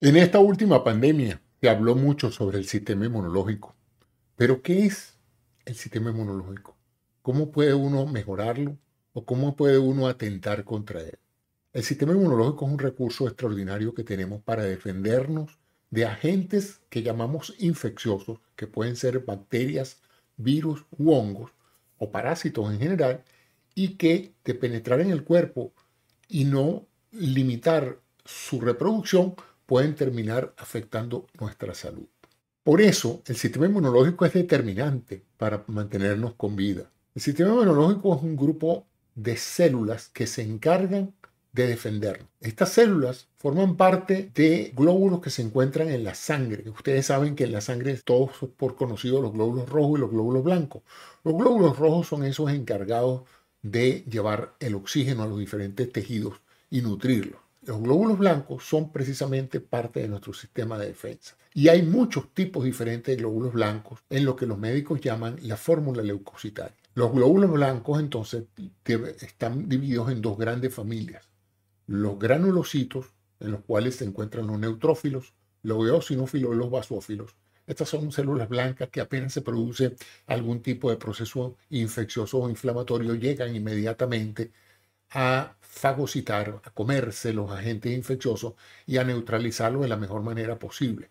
En esta última pandemia se habló mucho sobre el sistema inmunológico. Pero ¿qué es el sistema inmunológico? ¿Cómo puede uno mejorarlo o cómo puede uno atentar contra él? El sistema inmunológico es un recurso extraordinario que tenemos para defendernos de agentes que llamamos infecciosos, que pueden ser bacterias, virus u hongos o parásitos en general, y que de penetrar en el cuerpo y no limitar su reproducción, pueden terminar afectando nuestra salud. Por eso, el sistema inmunológico es determinante para mantenernos con vida. El sistema inmunológico es un grupo de células que se encargan de defendernos. Estas células forman parte de glóbulos que se encuentran en la sangre. Ustedes saben que en la sangre todos por conocido los glóbulos rojos y los glóbulos blancos. Los glóbulos rojos son esos encargados de llevar el oxígeno a los diferentes tejidos y nutrirlos. Los glóbulos blancos son precisamente parte de nuestro sistema de defensa. Y hay muchos tipos diferentes de glóbulos blancos en lo que los médicos llaman la fórmula leucocitaria. Los glóbulos blancos entonces están divididos en dos grandes familias. Los granulocitos, en los cuales se encuentran los neutrófilos, los eosinófilos y los basófilos. Estas son células blancas que apenas se produce algún tipo de proceso infeccioso o inflamatorio, llegan inmediatamente a fagocitar, a comerse los agentes infecciosos y a neutralizarlos de la mejor manera posible.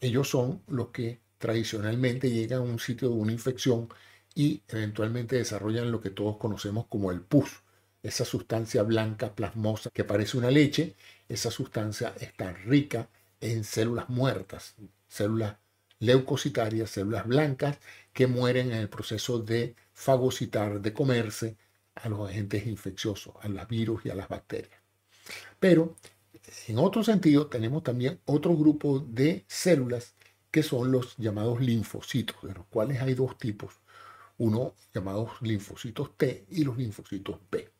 Ellos son los que tradicionalmente llegan a un sitio de una infección y eventualmente desarrollan lo que todos conocemos como el pus, esa sustancia blanca plasmosa que parece una leche. Esa sustancia está rica en células muertas, células leucocitarias, células blancas que mueren en el proceso de fagocitar, de comerse a los agentes infecciosos, a los virus y a las bacterias. Pero en otro sentido tenemos también otro grupo de células que son los llamados linfocitos, de los cuales hay dos tipos, uno llamados linfocitos T y los linfocitos B.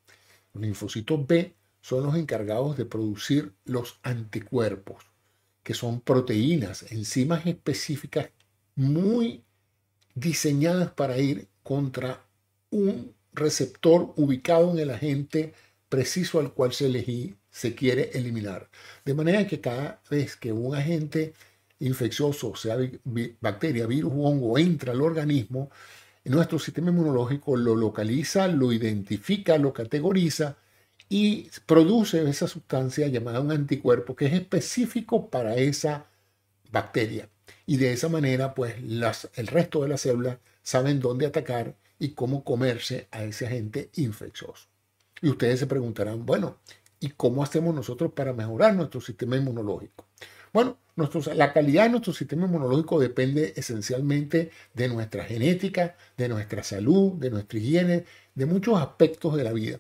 Los linfocitos B son los encargados de producir los anticuerpos, que son proteínas, enzimas específicas muy diseñadas para ir contra un receptor ubicado en el agente preciso al cual se, elegí, se quiere eliminar. De manera que cada vez que un agente infeccioso, sea bacteria, virus o hongo, entra al organismo, nuestro sistema inmunológico lo localiza, lo identifica, lo categoriza y produce esa sustancia llamada un anticuerpo que es específico para esa bacteria. Y de esa manera, pues las, el resto de las células saben dónde atacar y cómo comerse a ese agente infeccioso. Y ustedes se preguntarán, bueno, ¿y cómo hacemos nosotros para mejorar nuestro sistema inmunológico? Bueno, la calidad de nuestro sistema inmunológico depende esencialmente de nuestra genética, de nuestra salud, de nuestra higiene, de muchos aspectos de la vida.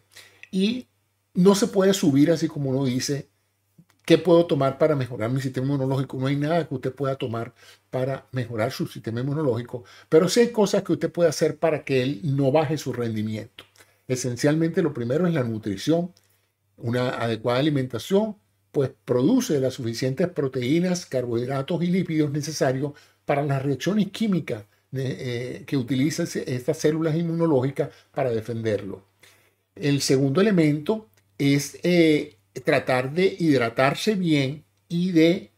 Y no se puede subir así como uno dice ¿Qué puedo tomar para mejorar mi sistema inmunológico? No hay nada que usted pueda tomar para mejorar su sistema inmunológico, pero sí hay cosas que usted puede hacer para que él no baje su rendimiento. Esencialmente lo primero es la nutrición. Una adecuada alimentación pues produce las suficientes proteínas, carbohidratos y lípidos necesarios para las reacciones químicas eh, que utilizan estas células inmunológicas para defenderlo. El segundo elemento es eh, tratar de hidratarse bien y de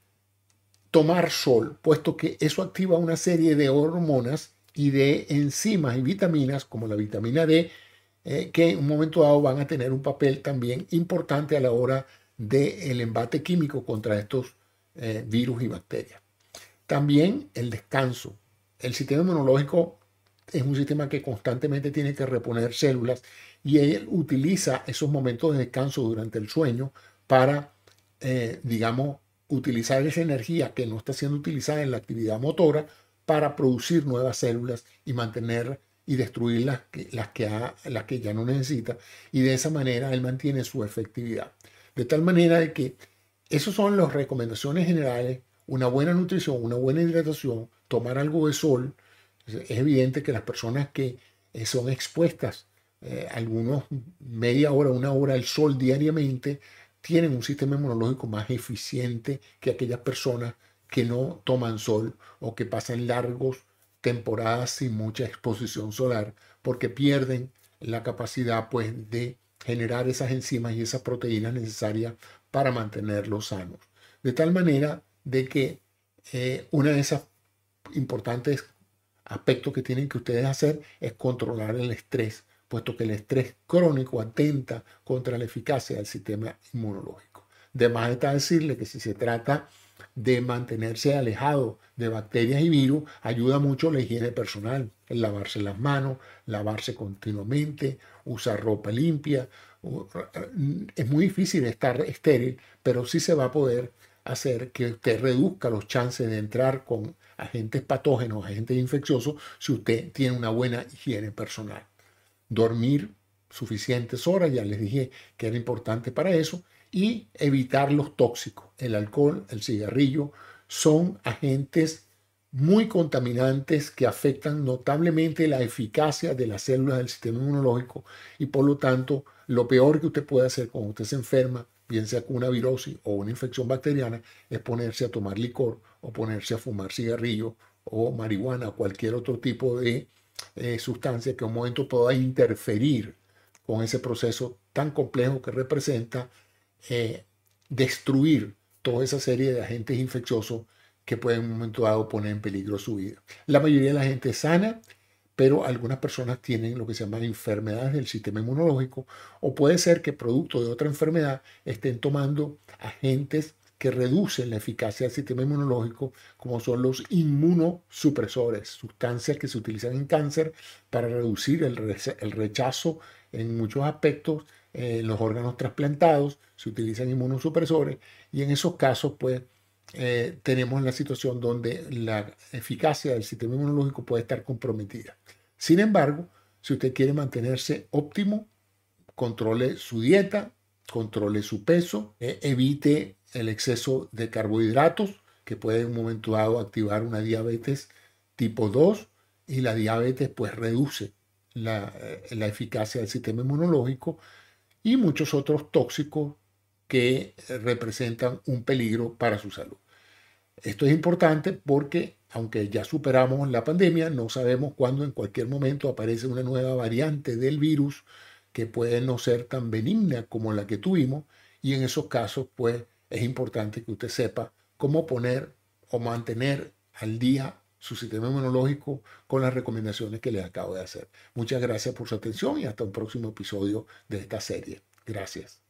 tomar sol, puesto que eso activa una serie de hormonas y de enzimas y vitaminas, como la vitamina D, eh, que en un momento dado van a tener un papel también importante a la hora del embate químico contra estos eh, virus y bacterias. También el descanso. El sistema inmunológico es un sistema que constantemente tiene que reponer células y él utiliza esos momentos de descanso durante el sueño para, eh, digamos, utilizar esa energía que no está siendo utilizada en la actividad motora para producir nuevas células y mantener y destruir las que, las que, las que ya no necesita. Y de esa manera él mantiene su efectividad. De tal manera de que esas son las recomendaciones generales. Una buena nutrición, una buena hidratación, tomar algo de sol. Es evidente que las personas que eh, son expuestas eh, algunos media hora, una hora al sol diariamente, tienen un sistema inmunológico más eficiente que aquellas personas que no toman sol o que pasan largos temporadas sin mucha exposición solar porque pierden la capacidad pues de generar esas enzimas y esas proteínas necesarias para mantenerlos sanos. De tal manera de que eh, una de esas importantes aspectos que tienen que ustedes hacer es controlar el estrés, puesto que el estrés crónico atenta contra la eficacia del sistema inmunológico. De más está decirle que si se trata de mantenerse alejado de bacterias y virus, ayuda mucho la higiene personal, el lavarse las manos, lavarse continuamente, usar ropa limpia. Es muy difícil estar estéril, pero sí se va a poder hacer que usted reduzca los chances de entrar con agentes patógenos, agentes infecciosos, si usted tiene una buena higiene personal. Dormir suficientes horas, ya les dije que era importante para eso, y evitar los tóxicos. El alcohol, el cigarrillo, son agentes muy contaminantes que afectan notablemente la eficacia de las células del sistema inmunológico y por lo tanto lo peor que usted puede hacer cuando usted se enferma, bien sea con una virosis o una infección bacteriana, es ponerse a tomar licor o ponerse a fumar cigarrillo o marihuana o cualquier otro tipo de eh, sustancia que en un momento pueda interferir con ese proceso tan complejo que representa eh, destruir toda esa serie de agentes infecciosos que pueden en un momento dado poner en peligro su vida. La mayoría de la gente sana, pero algunas personas tienen lo que se llaman enfermedades del sistema inmunológico o puede ser que producto de otra enfermedad estén tomando agentes que reducen la eficacia del sistema inmunológico, como son los inmunosupresores, sustancias que se utilizan en cáncer para reducir el, rechazo en muchos aspectos en los órganos trasplantados, se utilizan inmunosupresores y en esos casos pues eh, tenemos la situación donde la eficacia del sistema inmunológico puede estar comprometida. Sin embargo, si usted quiere mantenerse óptimo, controle su dieta, controle su peso, eh, evite el exceso de carbohidratos que puede en un momento dado activar una diabetes tipo 2 y la diabetes pues reduce la, la eficacia del sistema inmunológico y muchos otros tóxicos que representan un peligro para su salud. Esto es importante porque, aunque ya superamos la pandemia, no sabemos cuándo en cualquier momento aparece una nueva variante del virus que puede no ser tan benigna como la que tuvimos y en esos casos, pues, es importante que usted sepa cómo poner o mantener al día su sistema inmunológico con las recomendaciones que les acabo de hacer. Muchas gracias por su atención y hasta un próximo episodio de esta serie. Gracias.